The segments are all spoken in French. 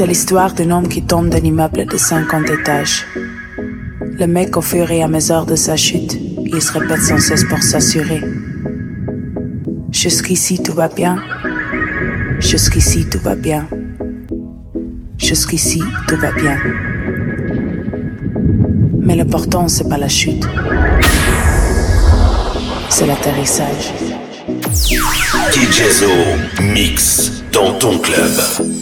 C'est l'histoire d'un homme qui tombe d'un immeuble de 50 étages. Le mec, au fur et à mesure de sa chute, il se répète sans cesse pour s'assurer. Jusqu'ici, tout va bien. Jusqu'ici, tout va bien. Jusqu'ici, tout va bien. Mais l'important, c'est pas la chute. C'est l'atterrissage. DJ mix dans ton club.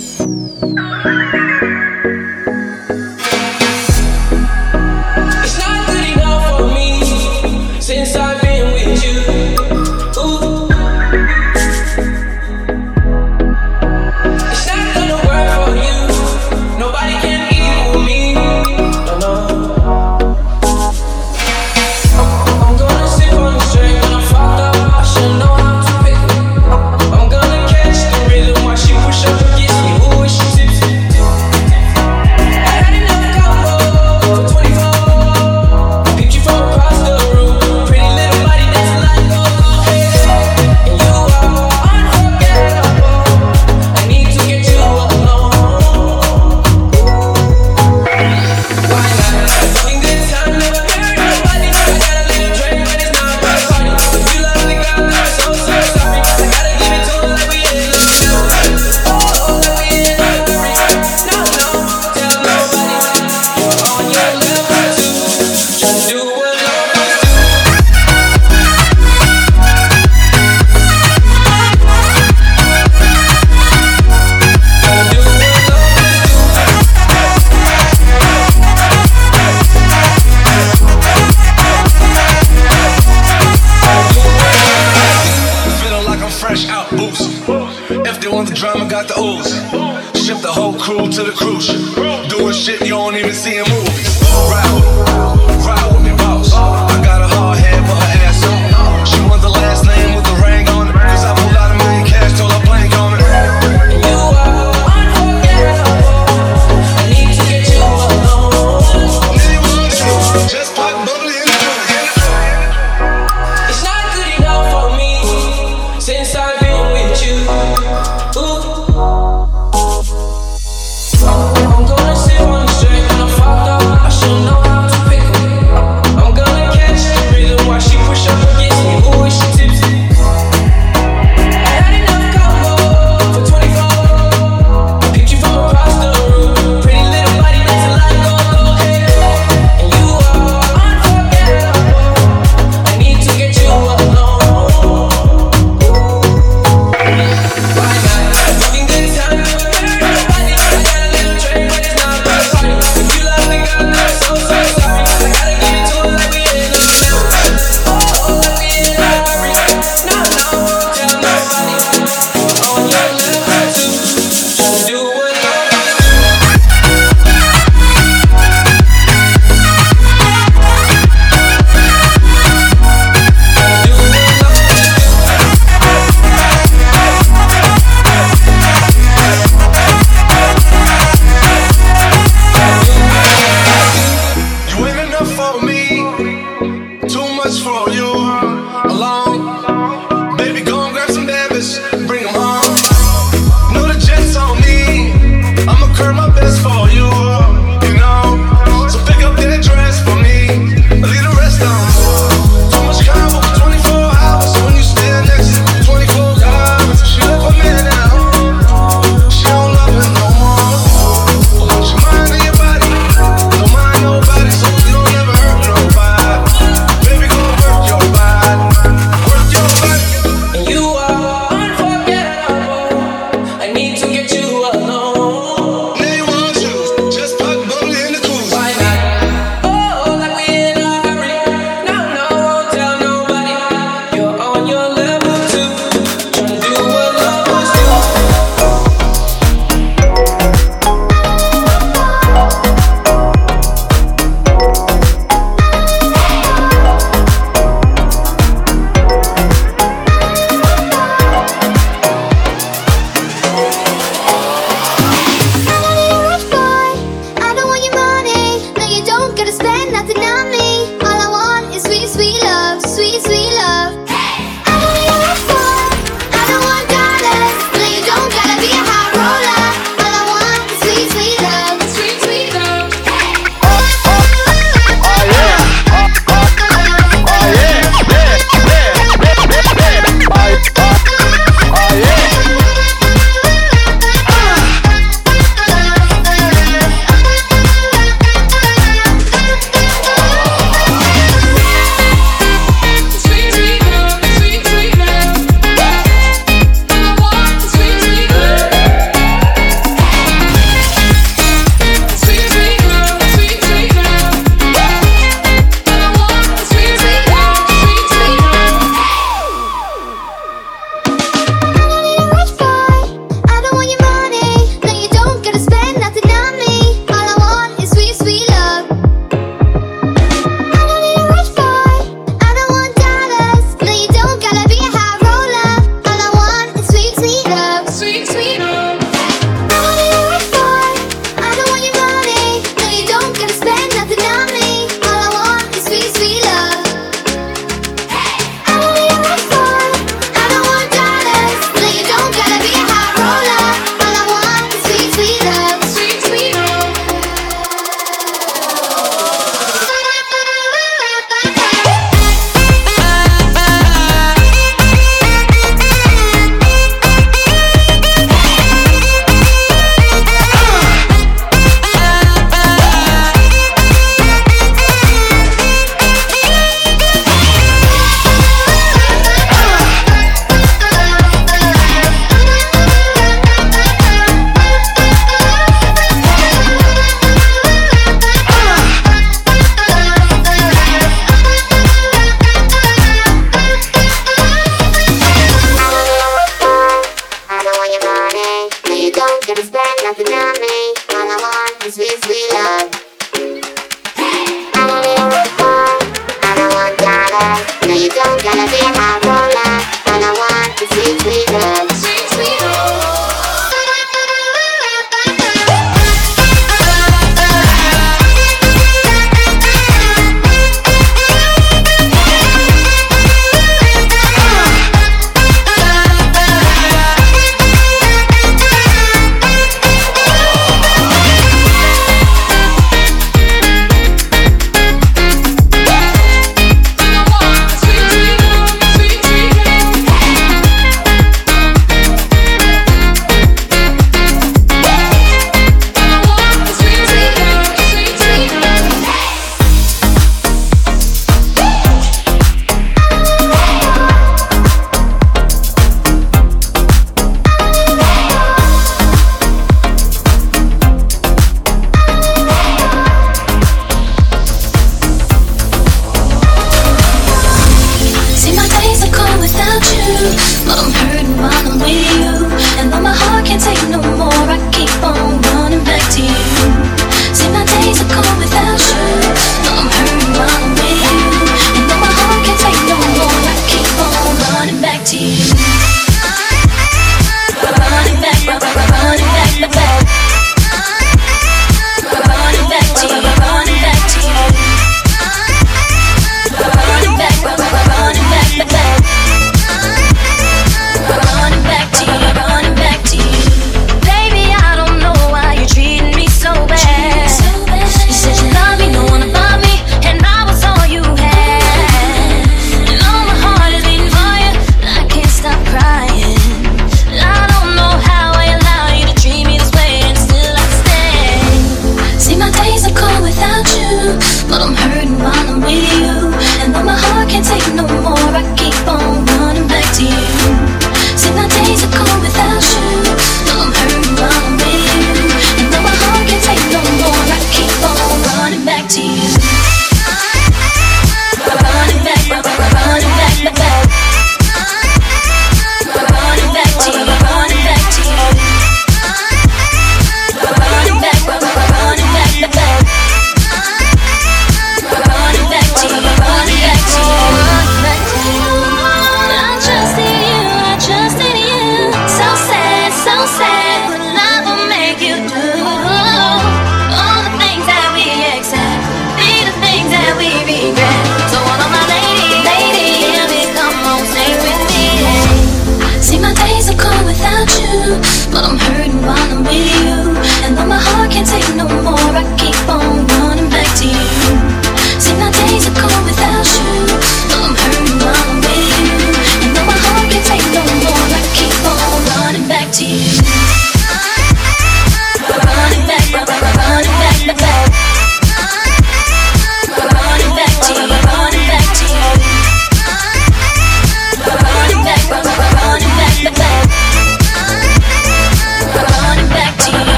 to the cruise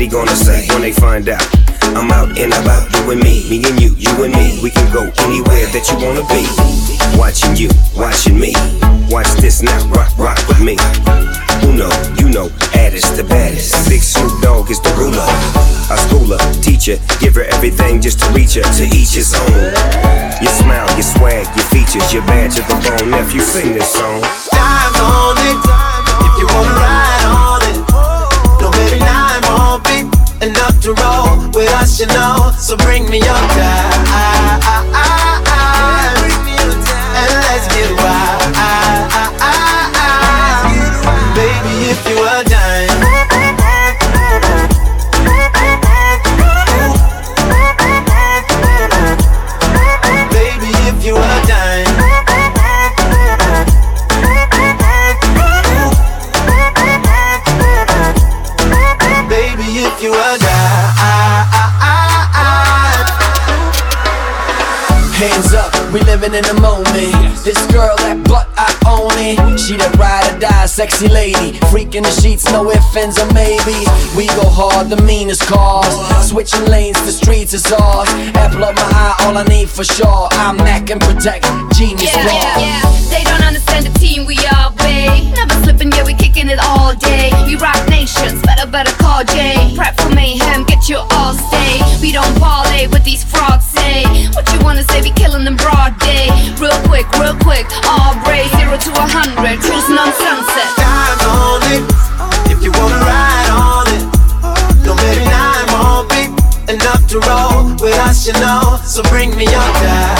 daddy gonna say when they find out? I'm out and about, you and me, me and you, you and me. We can go anywhere that you wanna be. Watching you, watching me. Watch this now, rock, rock with me. Who know, you know, Addis the baddest. Big Snoop Dogg is the ruler. A schooler, teacher, give her everything just to reach her, to each his own. Your smile, your swag, your features, your badge of the bone. Nephew, sing this song. Dive on it. enough to roll with us, you know. So bring me your time. And let's get wild. Baby, if you are. Sexy lady. Freaking the sheets, no ifs, ands, or maybes. We go hard, the meanest cars. Switching lanes, the streets is ours. Apple up my eye, all I need for sure. I'm Mac and protect, genius yeah, yeah, yeah. They don't understand the team we are, babe. Never slipping, yeah, we kicking it all day. We rock nations, better, better call Jay. Prep for mayhem, get you all stay. We don't parlay with these frogs, say. What you wanna say, we killing them broad day. Real quick, real quick, all brave. Zero to a hundred, cruising on sunset. Time on it, if you wanna ride on it. No, baby, nine won't be enough to roll with us, you know. So bring me your time.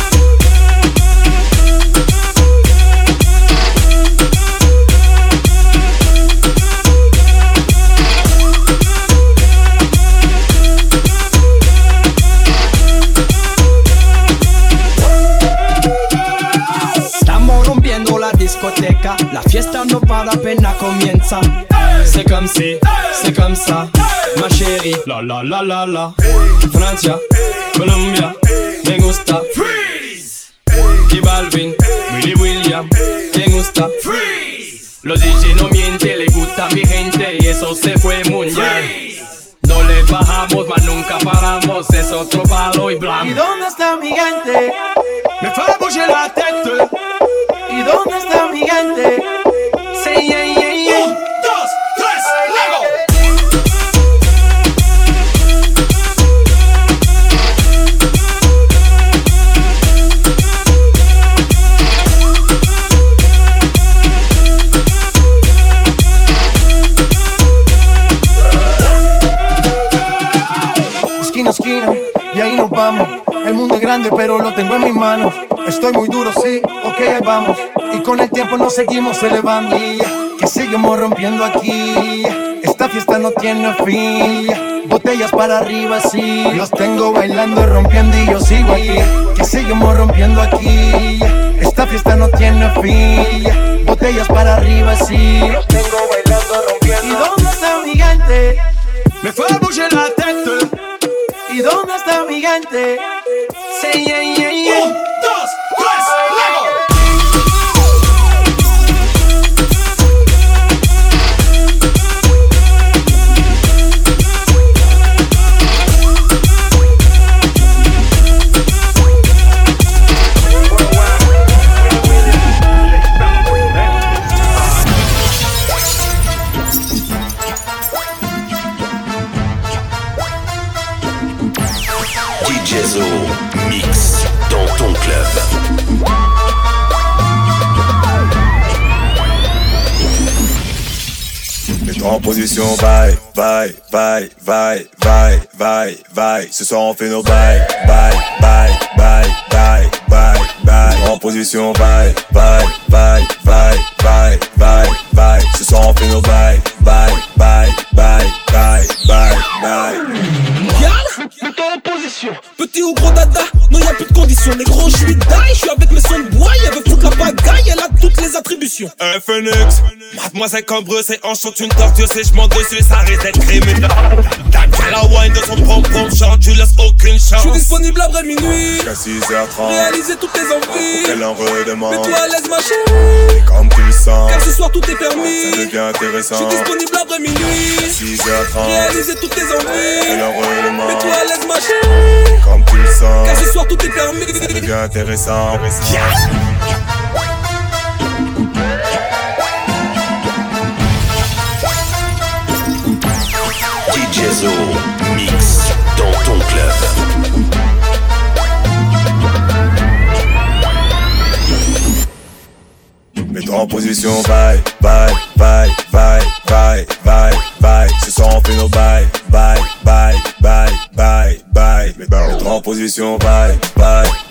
La fiesta no para apenas comienza. C'est comme si, c'est comme ça, ma chérie. La la la la la. Francia, Colombia, me gusta. Freeze. Y Balvin, Willy William, me gusta. Freeze. Los DJ no mienten, le gusta mi gente y eso se fue mundial. No le bajamos, mas nunca paramos, es otro palo y blanco. ¿Y dónde está mi gente? Me fue a la tête. ¿Y dónde está mi gente? Sí, yeah, yeah, yeah. Un, dos, tres, luego. Esquina, esquina, y ahí nos vamos. El mundo es grande, pero lo tengo en mis manos. Estoy muy duro, sí, ok, vamos. Y con el tiempo nos seguimos elevando. Que seguimos rompiendo aquí. Esta fiesta no tiene fin. Botellas para arriba, sí. Los tengo bailando y rompiendo y yo sigo aquí. Que seguimos rompiendo aquí. Esta fiesta no tiene fin. Botellas para arriba, sí. Los tengo bailando, rompiendo. ¿Y dónde está mi gente? Me fue a bouger la tête. ¿Y dónde está mi gente? Say yeah. Position, bye, bye, bye, bye, bye, bye, bye. Ce soir on fait nos bye, bye, bye, bye, bye, bye, bye. En position, bye, bye, bye, bye, bye, bye, bye. Ce soir on fait nos bye, bye, bye, bye, bye, bye, bye. Mets-toi en position. Petit ou gros dada, non y'a plus de conditions. Les gros, je suis die, je suis avec mes sons de bois. Elle veut foutre la bagaille, elle a toutes les attribution. Un phoenix, mademoiselle Cambreux, c'est enchante une tortue, c'est je monte dessus, ça risque d'être criminel. T'as la wine de son pom-pom chante, tu laisses aucune chance. Je suis disponible après minuit. Jusqu'à 6h30, Réaliser toutes tes envies. qu'elle en redemande. Mets-toi à l'aise, ma chérie. Et comme tu le sens, Car ce soir tout est ça permis. devient Je intéressant. suis disponible après minuit. 6h30, Réaliser toutes tes qu'elle envies. en redemande. Mets-toi à l'aise, ma chérie. Comme tu le sens, Car ce soir tout est permis. ça devient intéressant. DJ Zo, mix dans ton club. Mets-toi en position, bye, bye, bye, bye, bye, bye, bye. Ce soir on fait nos bye, En position, bye, bye,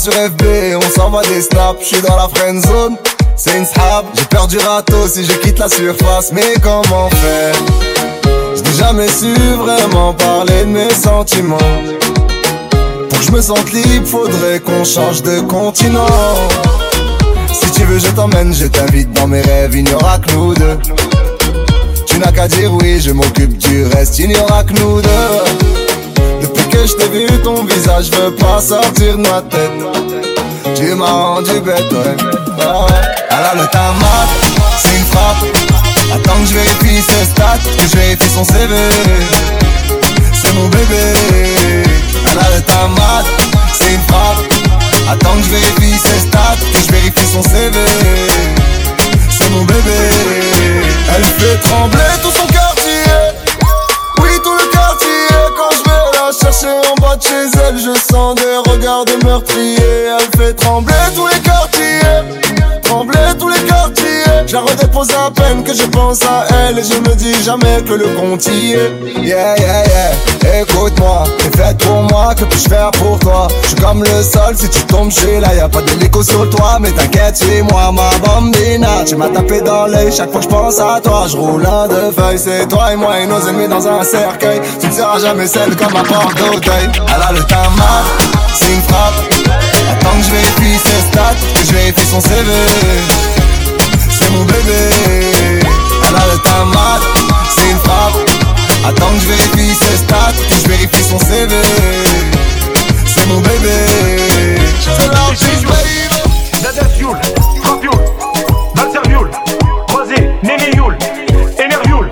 sur FB, on s'envoie des snaps. Je suis dans la friend zone. C'est une snap, j'ai peur du râteau si je quitte la surface, mais comment faire? Je n'ai jamais su vraiment parler de mes sentiments. Pour que je me sente libre, faudrait qu'on change de continent. Si tu veux, je t'emmène, je t'invite dans mes rêves, il n'y aura que nous deux. Tu n'as qu'à dire oui, je m'occupe du reste, il n'y aura que nous deux. Que je t'ai vu, ton visage veut pas sortir de ma tête. Tu m'as rendu bête, ouais. Ah ouais. Elle a le tamat, c'est une frappe. Attends que je vérifie ses stats, que je vérifie son CV. C'est mon bébé. Elle a le tamat, c'est une frappe. Attends que je vérifie ses stats, que je vérifie son CV. Je sens des regards de meurtrier. Elle fait trembler tous les Je la redépose à peine que je pense à elle. Et je me dis jamais que le compte y est. Yeah, yeah, yeah. Écoute-moi, t'es faite pour moi. Que puis-je faire pour toi? Je suis comme le sol, si tu tombes, je suis là. Y'a pas d'hélico sur le toit, mais t'inquiète, suis-moi, ma bambina. Tu m'as tapé dans l'œil chaque fois que je pense à toi. Je roule un de feuilles, c'est toi et moi et nos ennemis dans un cercueil. Tu ne seras jamais celle comme un porte d'Auteuil. Elle le tamat, c'est une frappe. Attends que je vérifie ses stats, que je vérifie son CV. C'est mon bébé. Elle a le tamat, c'est une frappe. Attends que je vérifie ses stats, que je vérifie son CV. C'est mon bébé. C'est la bitch, baby. Nader Fuel, Fuel, Balzer Fuel, Croisé, Néné Fuel, Ener Fuel.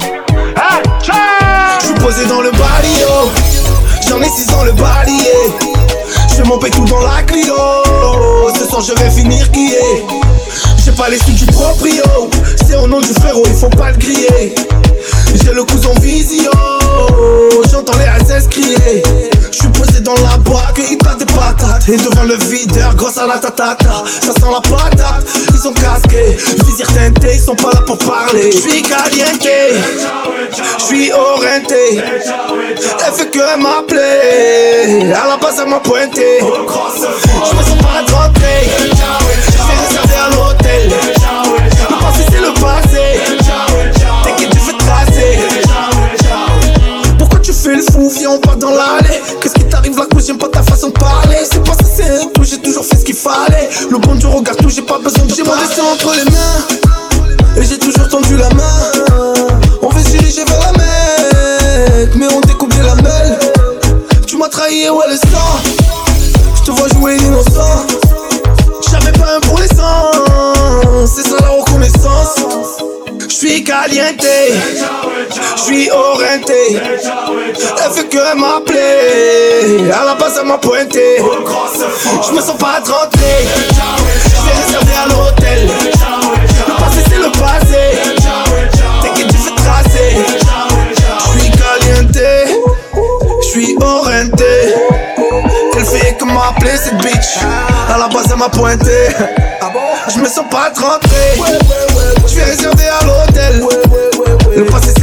Ah, ciao Je suis posé dans le barrio, j'en ai six dans le balayé. Je fais mon tout dans la Clio, ce soir je vais finir qui est. Du proprio, c'est au nom du frérot, il faut pas le griller. J'ai le cousin visio, j'entends les SS crier. Je suis posé dans la boîte, il passe des patates. Et devant le videur, grosse à la tatata. Ça sent la patate, ils sont casqués. Visir teinté, ils sont pas là pour parler. Je suis caliente, je suis orienté. Elle fait que m'appeler. À la base, elle m'a pointé. Je me sens pas rentré. J'aime pas ta façon de parler. C'est pas ça, c'est tout. J'ai toujours fait ce qu'il fallait. Le bon du regard, tout, j'ai pas besoin de J'ai mon destin entre les mains. Et j'ai toujours tendu la main. On veut se diriger vers la Mecque. Mais on découpe des lamelles. Tu m'as trahi, ouais, le sang. Je te vois jouer innocent. J'avais pas un pour les sangs. C'est ça la reconnaissance. Je suis caliente, suis orienté. Elle fait que m'appeler. À la base, elle m'a pointé. Je me sens pas rentré. J'ai réservé à l'hôtel. Le passé, c'est le passé. T'inquiète, tu fais tracer. Je suis caliente, je suis orienté. m'a appelé cette bitch? À la base, elle m'a pointé. Je me sens pas de rentrer. Je vais réserver à l'hôtel. Le passé.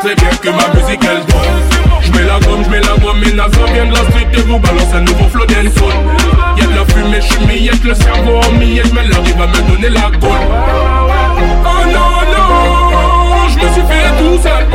Très bien que ma musique elle donne. Je mets la gomme, je mets la gomme et Naza vient de la street et vous balance un nouveau flow dancehall Y'a de la fumée, je suis miette, le cerveau en miette Mais l'arrive à me donner la gaule Oh non non, je me suis fait tout seul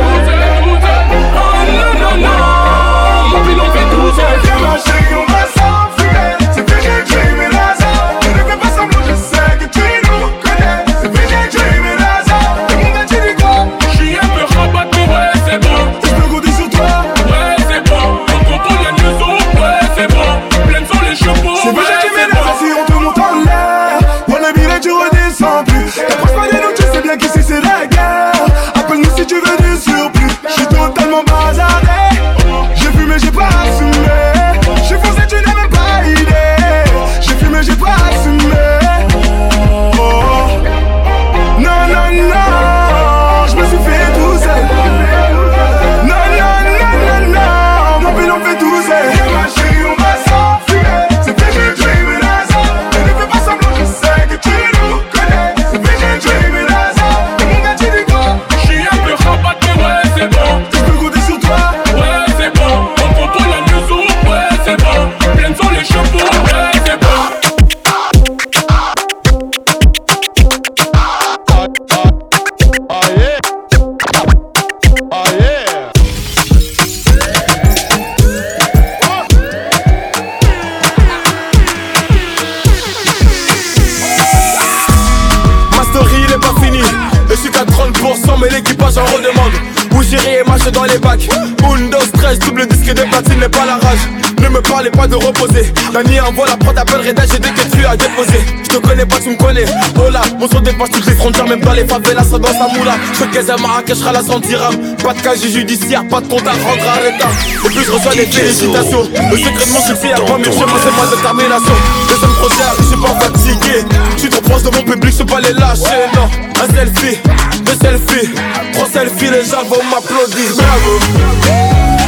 de reposer. La nuit envoie la prod appelle Reda j'ai des questions à déposer Je te connais pas tu me connais. Oh là, mon son dépasse toutes les frontières Même dans les favelas, ça dans sa moula. Je caisse à Marrakech, la 100 dirhams Pas de casier judiciaire, pas de compte à rendre à l'état. Et puis je reçois des félicitations. Le secret de mon succès à 3000 chemins c'est ma détermination Les hommes prochains, je suis pas fatigué. Je suis trop proche de mon public, je peux pas les lâcher Non, un selfie, deux selfies Trois selfies, les gens vont m'applaudir. Bravo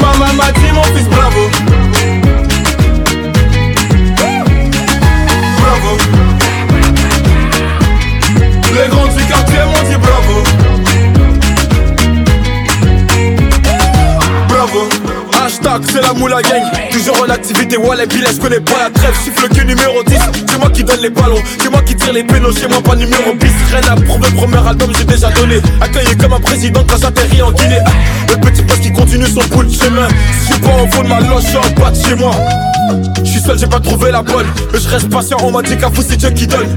Maman m'a dit mon fils bravo. Bravo. Les grands du quartier m'ont dit bravo. Bravo Hashtag c'est la moula Toujours en activité, les billets, je connais pas la trêve. Siffle que numéro 10, c'est moi qui donne les ballons. C'est moi qui tire les pénaux, chez moi pas numéro bis Rien à prouver, premier album j'ai déjà donné. Accueilli comme un président quand j'atterris en Guinée. Le petit poste qui continue son bout de chemin. Si je suis pas au fond de ma loge, je suis en bas de chez moi. Je suis seul, j'ai pas trouvé la bonne. Mais je reste patient, on m'a dit qu'à vous c'est Dieu qui donne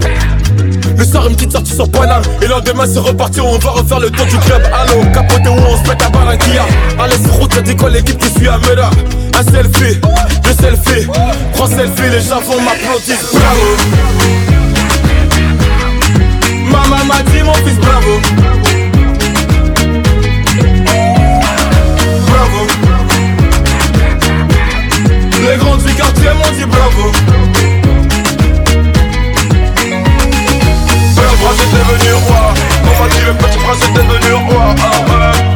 le soir une petite sortie sur Paname Et le lendemain c'est reparti on va refaire le tour du club. Allô capoté où on se met à Barranquilla Allez sur route des quoi l'équipe qui suit à Meda Un selfie, deux selfies, trois selfies Les gens vont m'applaudir Bravo. Maman m'a dit mon fils bravo. Bravo. Les grands du m'ont dit bravo prince est devenu roi. On m'a dit le petit prince est devenu roi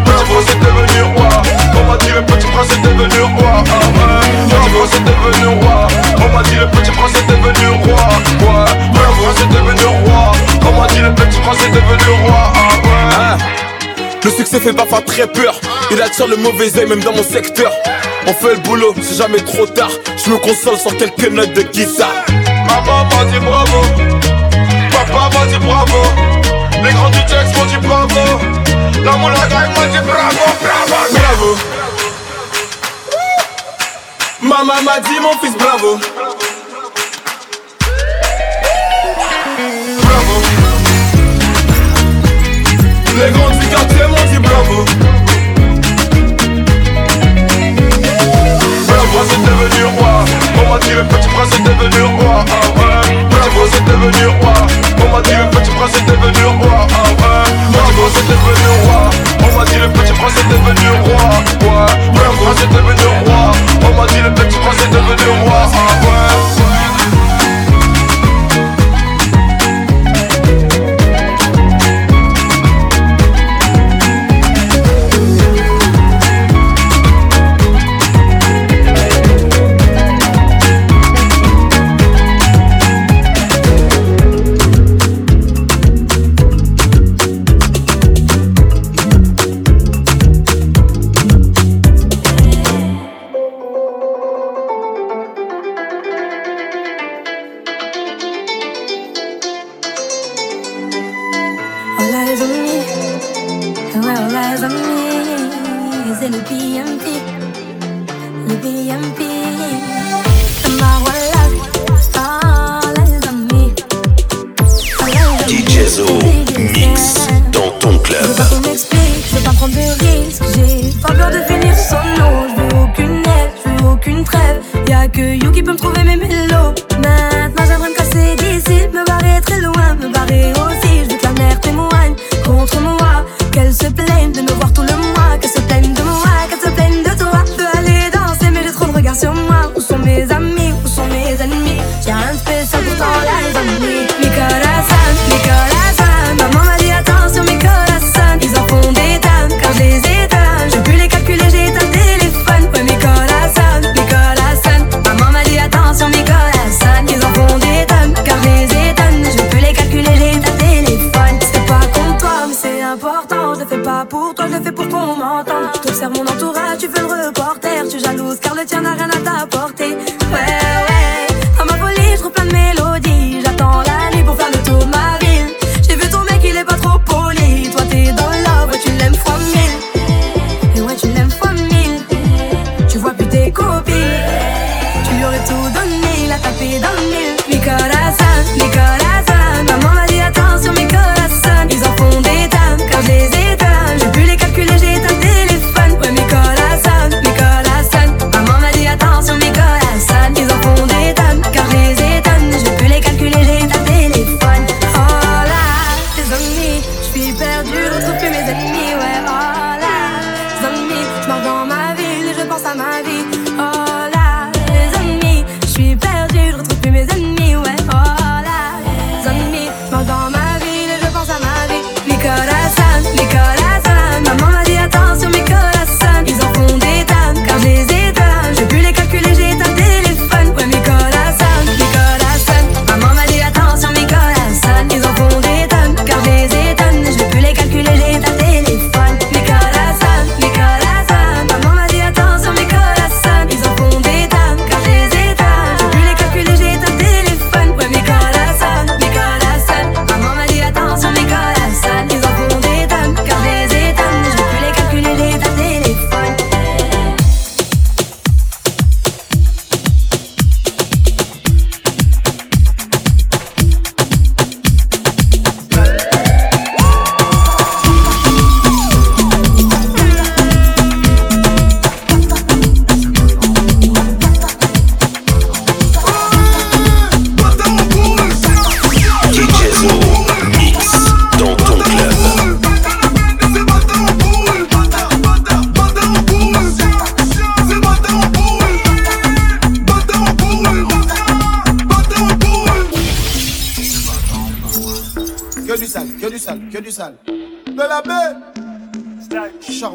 Petit prince est devenu roi. On m'a dit le petit prince est devenu roi Petit prince est devenu roi. On m'a dit le petit prince est devenu roi Ouais, petit prince est devenu roi. On m'a dit le petit prince est devenu roi le succès fait parfois très peur, il attire le mauvais oeil même dans mon secteur. On fait le boulot, c'est jamais trop tard, je me console sans quelques notes de guitare. Ma maman dit bravo, papa dit bravo. Les grands du texte m'ont dit bravo. L'amour, la gagne m'ont dit bravo, bravo, bravo. Maman m'a dit mon fils bravo. Bravo. Les grands du quartier m'ont dit bravo. Bravo, c'est devenu roi m'a dit le petit prince est devenu roi, ah ouais. Petit prince est devenu roi. On m'a dit le petit prince est devenu roi, ah ouais. Petit prince est devenu roi. On m'a dit le petit prince est devenu roi, ouais. Petit prince est devenu roi. On m'a dit le petit prince est devenu roi, ah ouais.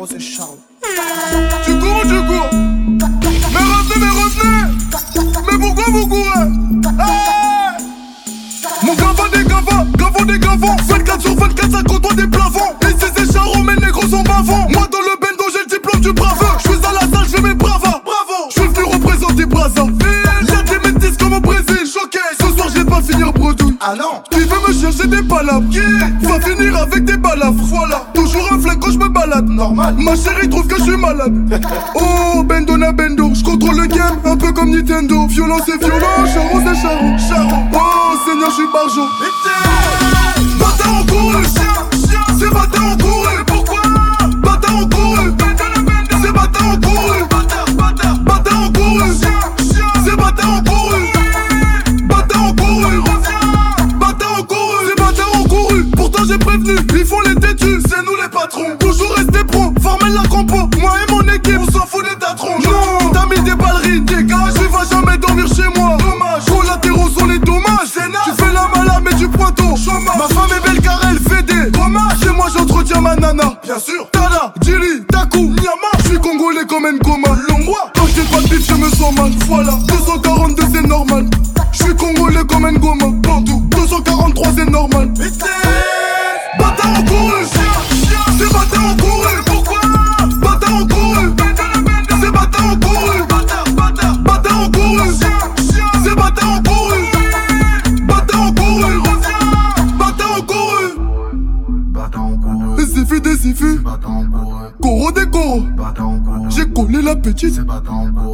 c'est Charles. Tu cours ou tu cours. Mais revenez, mais revenez Mais pourquoi vous courez? Mon gavin des gavins, gavin des gavins. 24 sur 24, ça côtoie des plafonds Et si c'est charron, mes négros sont bavants Moi dans le bendo, j'ai le diplôme du brave Je suis à la salle, j'ai mes bravas. Bravo! Je suis venu représenter Brazzaville. J'ai des métis comme au Brésil, choqué. Ce soir, j'ai pas finir bredouille. Ah non. Tu veux me chercher des palabres? Yeah. Va finir avec des balafres, voilà. Ma chérie trouve que je suis malade. Oh, Bendona Bendo, je contrôle le game, un peu comme Nintendo. Violence et violent, charo c'est charo. Oh, Seigneur, je suis barjo.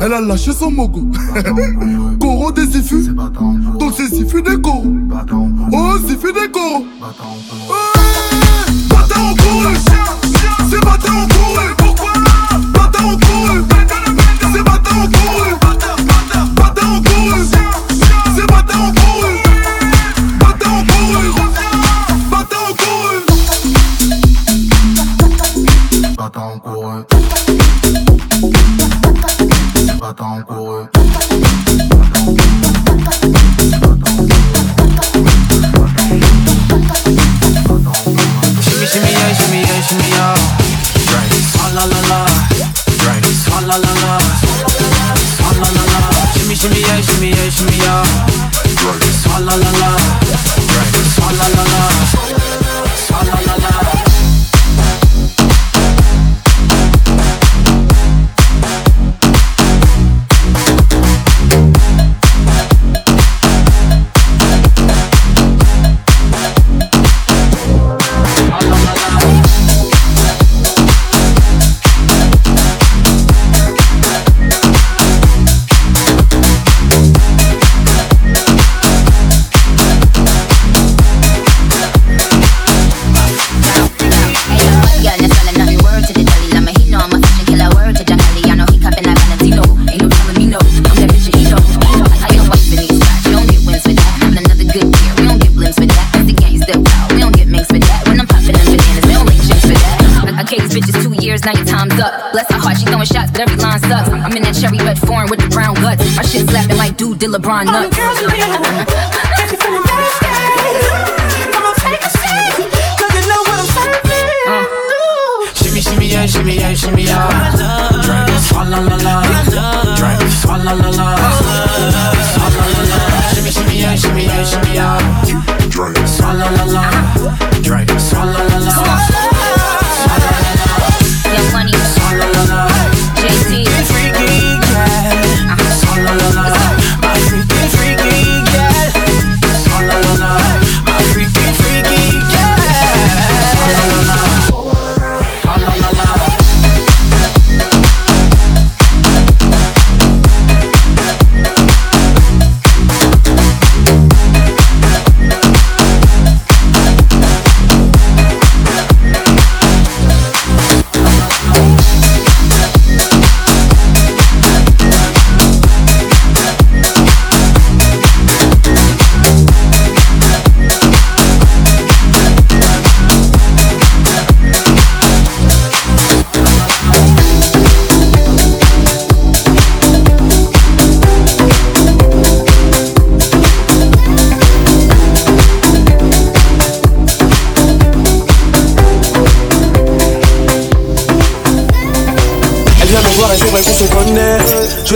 Elle a lâché son mogo. Coro des ifus. Donc c'est Zifu des Coro. Oh, Zifu des Coro. years, now your time's up. Bless her heart, she throwing shots, but every line sucks. I'm in that cherry red foreign with the brown guts. My shit slapping like dude, did LeBron nuts. All the girls you feeling thirsty. Come on, take a seat, you know what I'm uh. serving. Uh. Shimmy, yeah, shimmy, yeah, shimmy, yeah. Drink, swalla la la. Drink, swalla la la. Swalla la la. la. Shimmy, shimmy, yeah, shimmy, yeah, shimmy, yeah. Drink, swalla la la. Drink, swalla la la.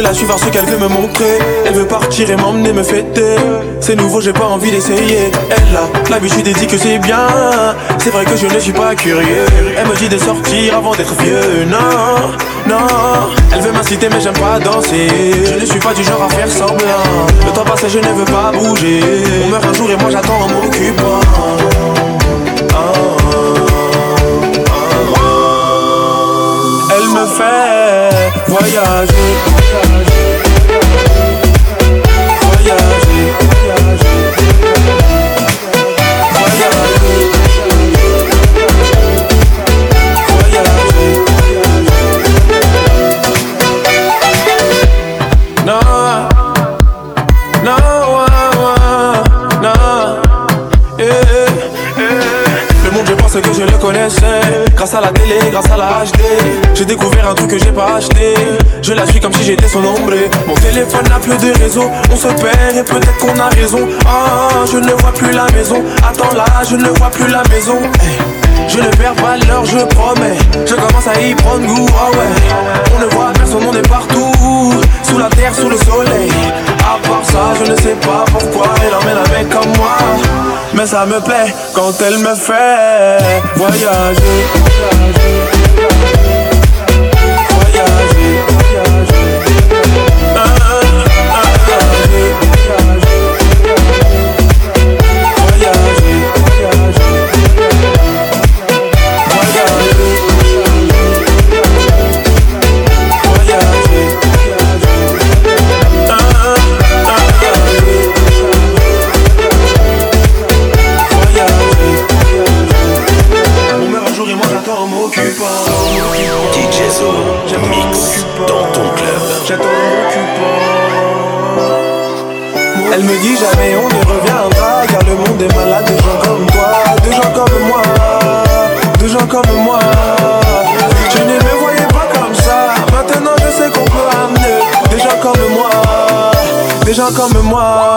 Je la suis ce qu'elle veut me montrer. Elle veut partir et m'emmener me fêter. C'est nouveau, j'ai pas envie d'essayer. Elle a l'habitude et dit que c'est bien. C'est vrai que je ne suis pas curieux. Elle me dit de sortir avant d'être vieux. Non, non. Elle veut m'inciter, mais j'aime pas danser. Je ne suis pas du genre à faire semblant. Le temps passé, je ne veux pas bouger. On meurt un jour et moi j'attends en m'occupant. Elle me fait. Voyager. Son ombre. Mon téléphone n'a plus de réseau. On se perd et peut-être qu'on a raison. Ah, je ne vois plus la maison. Attends là, je ne vois plus la maison. Je ne perds pas l'heure, je promets. Je commence à y prendre goût, ah ouais. On ne voit personne, on est partout. Sous la terre, sous le soleil. À part ça, je ne sais pas pourquoi elle emmène mec comme moi. Mais ça me plaît quand elle me fait voyager. Jamais on y reviendra Car le monde est malade de gens comme toi De gens comme moi De gens comme moi. Tu ne me voyais pas comme ça Maintenant je sais qu'on peut amener Des gens comme moi Des gens comme moi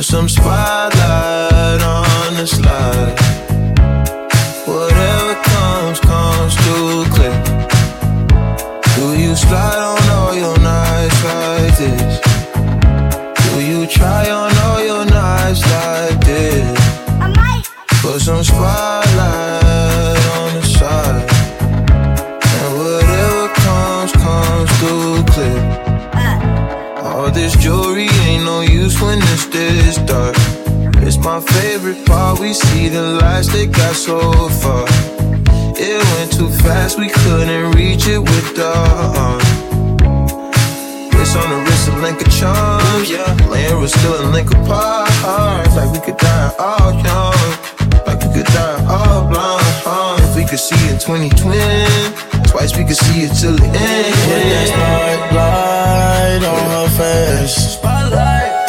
put some spotlight on the slide. Whatever comes, comes too clear. Do you slide on all your nights like this? Do you try on all your nights like this? I might put some spotlight my favorite part. We see the lights they got so far. It went too fast, we couldn't reach it with the. Uh, wrist on the wrist, a link of charms. Yeah, laying was still a link apart. Like we could die all young, like we could die all blind. If we could see in 2020, twice we could see it till the end. Put that spotlight on her face.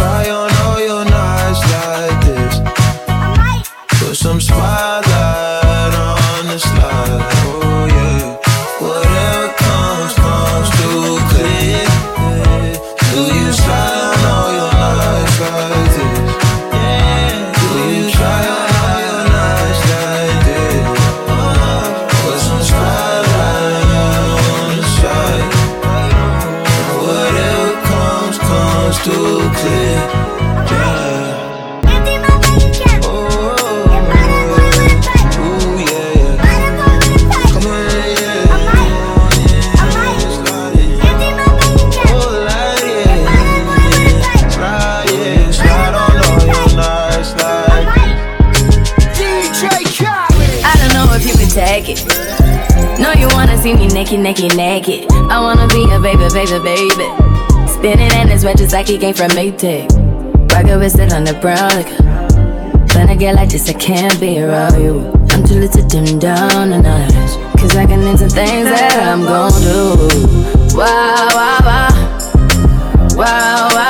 Try on all your nights like this? Put some spotlight see me naked, naked, naked. I wanna be a baby, baby, baby. Spinning in his red just like he came from Maytag. Rocket with it on the brown. Like, when I get like this, I can't be around you. I'm too little to dim down notch. Cause I can into things that I'm gon' do. Wow, wow, wow. Wow, wow,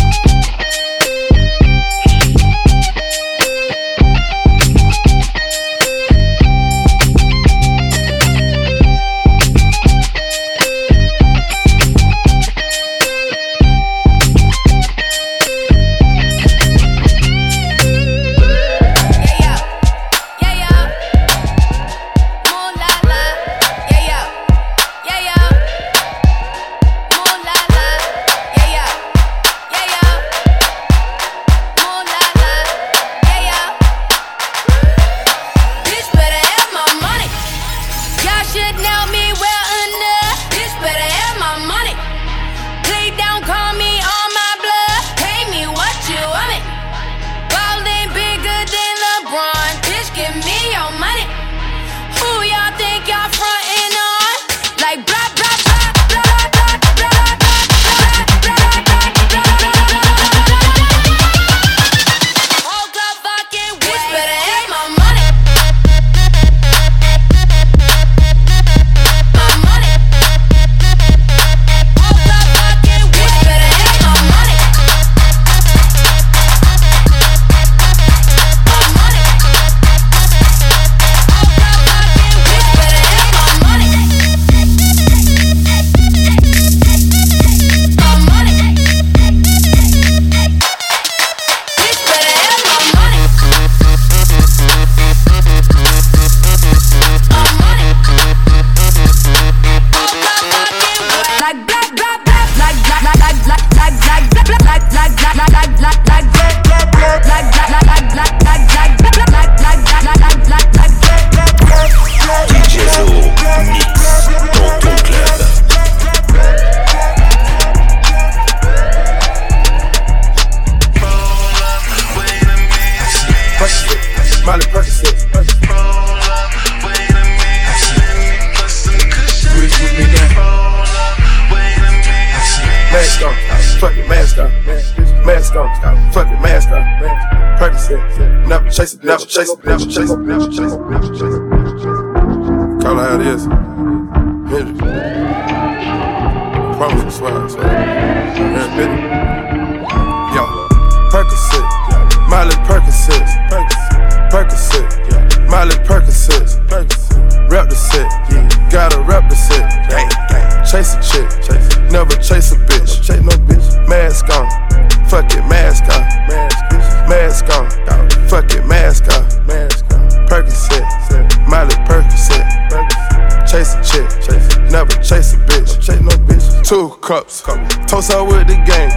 Two cups, toast out with the gang,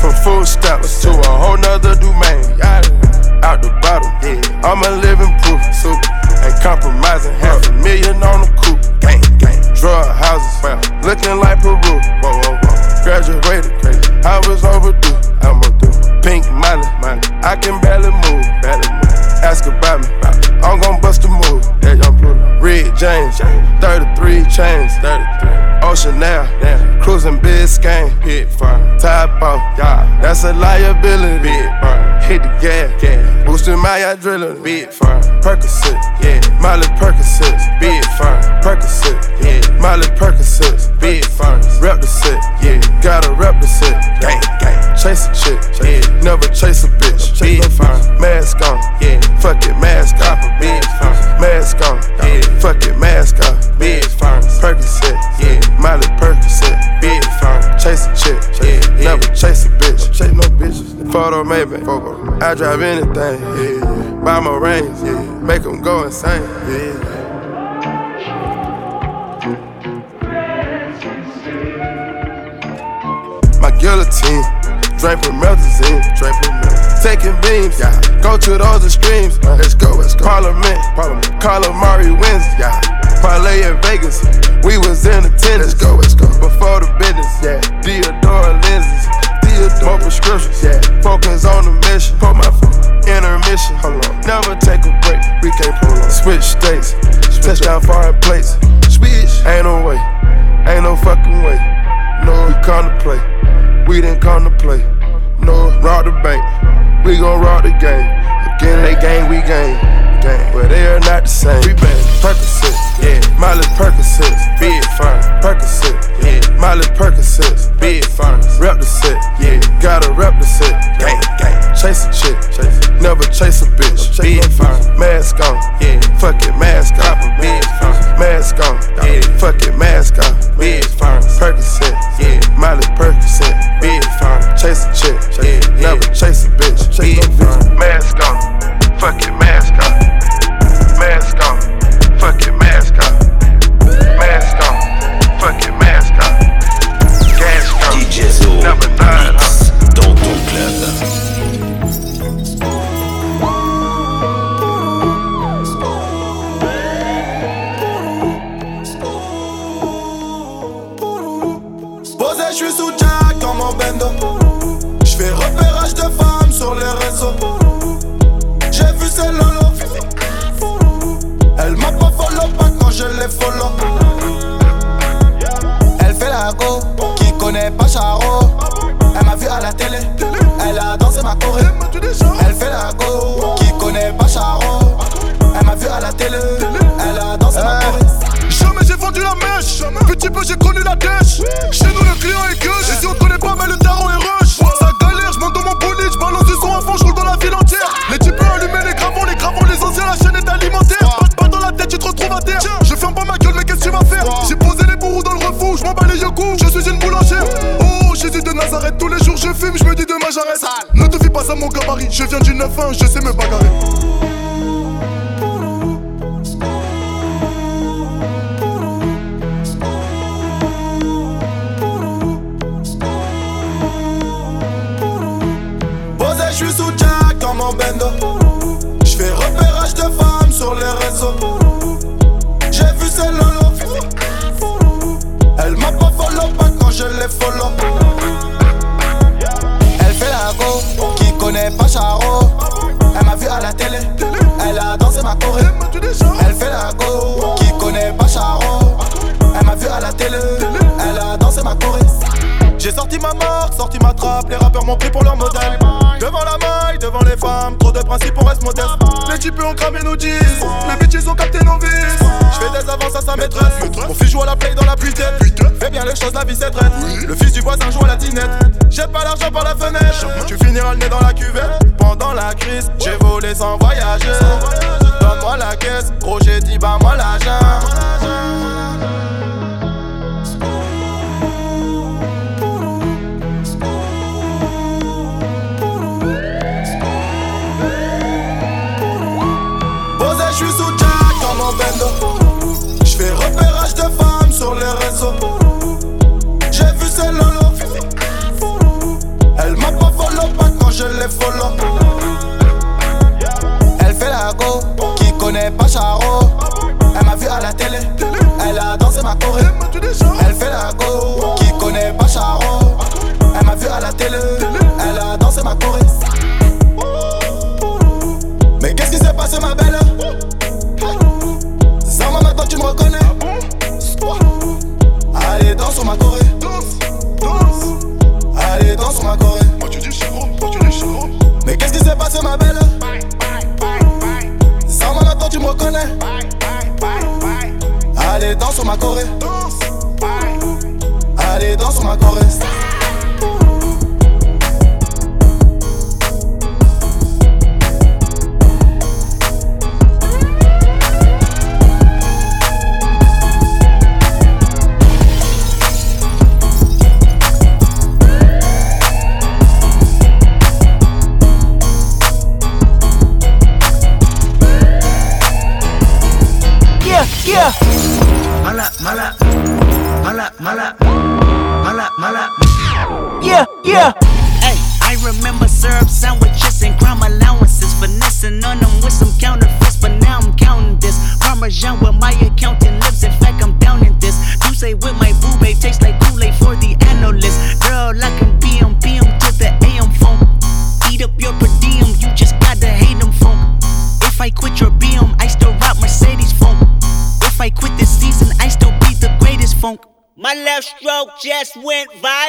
from full stops to a whole nother domain, out the bottom, I'm a living proof, ain't compromising, half a million on the coupe, drug houses, looking like Peru, graduated, I was overdue, I'm a pink Molly, I can barely move, barely move, ask about me, I'm gon' bust a move, that young Pluto, Red James, 33 chains, 33. Ocean now, cruising Biscayne, pit fire, top off, yeah, that's a liability, big fire, hit the gas, gas, boosting my adrenaline, big fire, Percocet, yeah, Miley Percocet, big fire, Percocet, yeah, Miley Percocet, big fire, rep the set, yeah, gotta rep the set, gang, gang, chase a chick, yeah, never chase a bitch, big fire, mask on, yeah, fuck it, mask off, big fire, mask on, yeah, fuck it, mask off, big fire, Percocet, yeah, Miley Percocet, big fire, chase a chick, yeah, never chase a bitch, chase no bitches, photo maybe, I drive anything, yeah, buy my rings, yeah, make them go insane, yeah. My guillotine, drink from melazine, drink from Taking beams, yeah. Go to those extremes, uh-huh. let's go, let's go. Parliament, Parliament. Calamari wins, yeah. Parlay in Vegas, we was in attendance. Let's go, let's go. Before the business, yeah. Theodore lenses, Theodore more prescriptions, yeah. Focus on the mission, put my foot intermission. Hold on, never take a break. We can't pull on. Switch states, touchdown foreign plates. Switch, ain't no way, ain't no fucking way. No, we come to play, we didn't come to play. No, rob the bank, we gon' rob the game. Again, they gang, we gang. Gang, but they are not the same. We bang Percocet, yeah. Miley Percocet, big fine. Percocet, yeah. Miley Percocet, big fine. Rep the set, yeah. Gotta rep the set, gang, gang. Chase a chick, chase. never chase a bitch. Big fine. Mask on, yeah. Fuck it, mask off. leur montrer pour leur modèle. Devant la maille, devant les femmes, trop de principes, on reste modeste. Les types ont cramé nos jeans, les bitches ont capté nos vies. J'fais des avances à sa maîtresse, mon fils joue à la play dans la pluie Fais bien les choses, la vie c'est. Le fils du voisin joue à la dinette. Jette pas l'argent par la fenêtre, tu finiras le nez dans la cuvette. Pendant la crise, j'ai volé sans voyager. Donne-moi la caisse, gros j'ai dit bah moi la jambe. just went viral.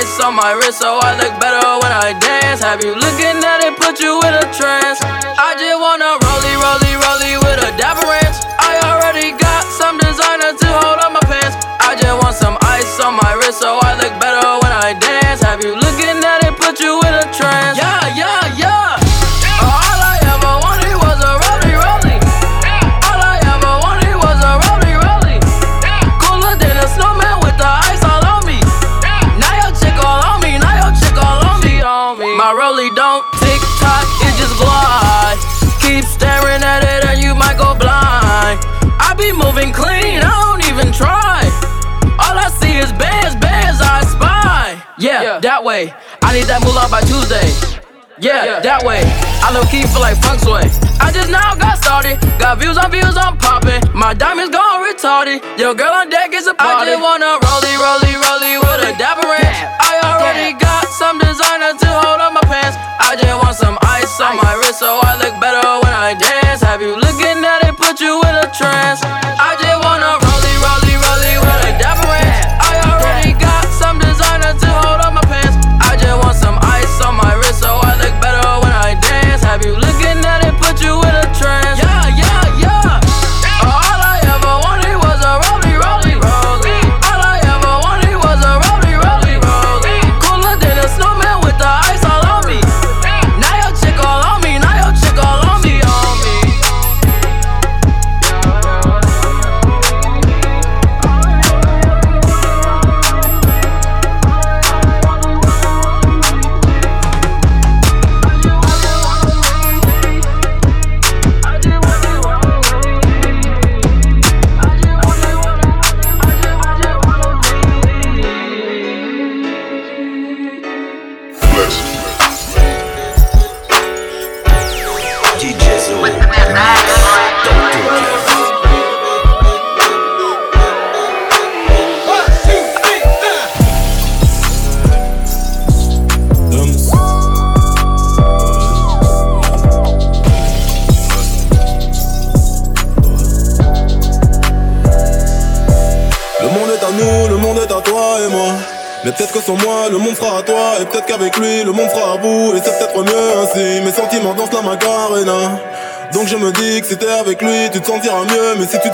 ice on my wrist so I look better when I dance. Have you looking at it, put you in a trance? I just wanna that way. I need that moolah by Tuesday. Yeah, yeah, that way. I low key feel like funk sway. I just now got started. Got views on views, I'm popping. My diamonds gone retarded. Yo, girl on deck is a party. I just wanna rollie, rollie, rollie with a dapper in. I already got some designer to hold on my pants. I just want some ice on my wrist so I look better when I dance. Have you looking at it? Put you in a trance.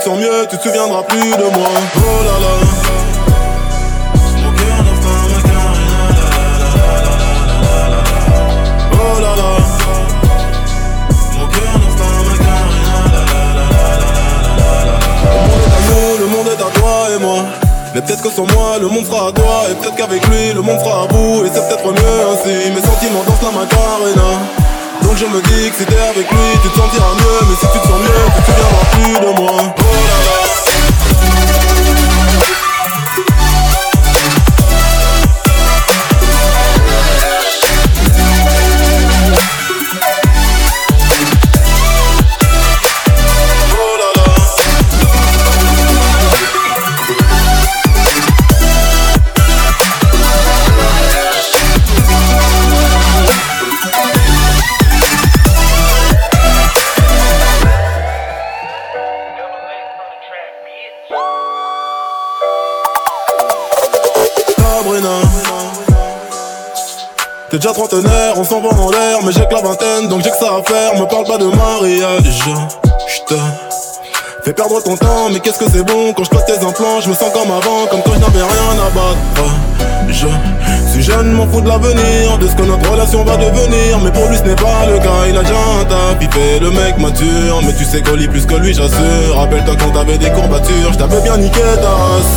Tu mieux, tu te souviendras plus de moi. De mariage J'te Fais perdre ton temps, mais qu'est-ce que c'est bon Quand je passe tes implants, je me sens comme avant Comme quand je n'avais rien à battre. Je suis jeune, m'en fous de l'avenir De ce que notre relation va devenir. Mais pour lui ce n'est pas le cas, il a déjà un fait le mec mature, mais tu sais qu'on lit plus que lui j'assure. Rappelle-toi quand t'avais des courbatures, je t'avais bien niqué ta race.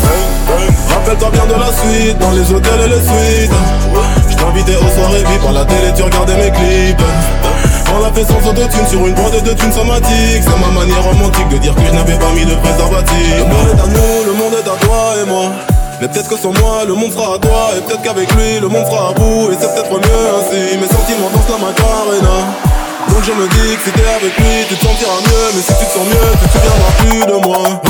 Rappelle-toi bien de la suite, dans les hôtels et les suites. Je t'invitais aux soirées VIP, à la télé tu regardais mes clips on l'a fait sans autotune sur une bande de thunes somatiques C'est ma manière romantique de dire que je n'avais pas mis de préservatif. Le monde est à nous, le monde est à toi et moi. Mais peut-être que sans moi, le monde fera à toi. Et peut-être qu'avec lui, le monde fera à vous. Et c'est peut-être mieux ainsi. Mes sentiments dansent la macarena Donc je me dis que si t'es avec lui, tu te sentiras mieux. Mais si tu te sens mieux, tu te souviendras plus de moi. Oh